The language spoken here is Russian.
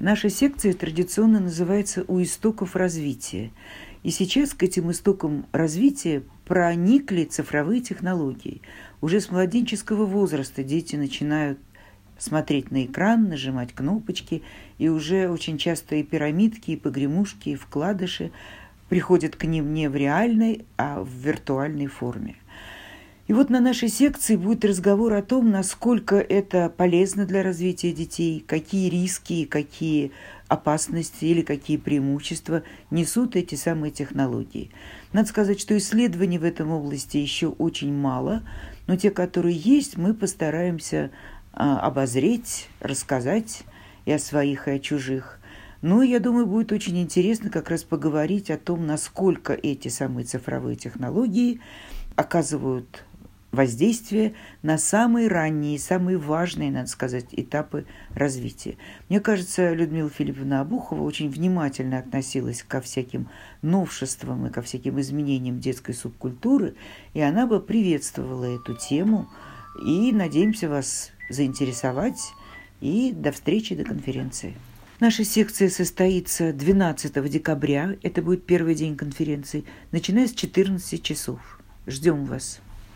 Наша секция традиционно называется «У истоков развития». И сейчас к этим истокам развития проникли цифровые технологии. Уже с младенческого возраста дети начинают смотреть на экран, нажимать кнопочки, и уже очень часто и пирамидки, и погремушки, и вкладыши приходят к ним не в реальной, а в виртуальной форме. И вот на нашей секции будет разговор о том, насколько это полезно для развития детей, какие риски, какие опасности или какие преимущества несут эти самые технологии. Надо сказать, что исследований в этом области еще очень мало, но те, которые есть, мы постараемся а, обозреть, рассказать и о своих, и о чужих. Ну, я думаю, будет очень интересно как раз поговорить о том, насколько эти самые цифровые технологии оказывают воздействие на самые ранние, самые важные, надо сказать, этапы развития. Мне кажется, Людмила Филипповна Обухова очень внимательно относилась ко всяким новшествам и ко всяким изменениям детской субкультуры, и она бы приветствовала эту тему, и надеемся вас заинтересовать, и до встречи, до конференции. Наша секция состоится 12 декабря, это будет первый день конференции, начиная с 14 часов. Ждем вас.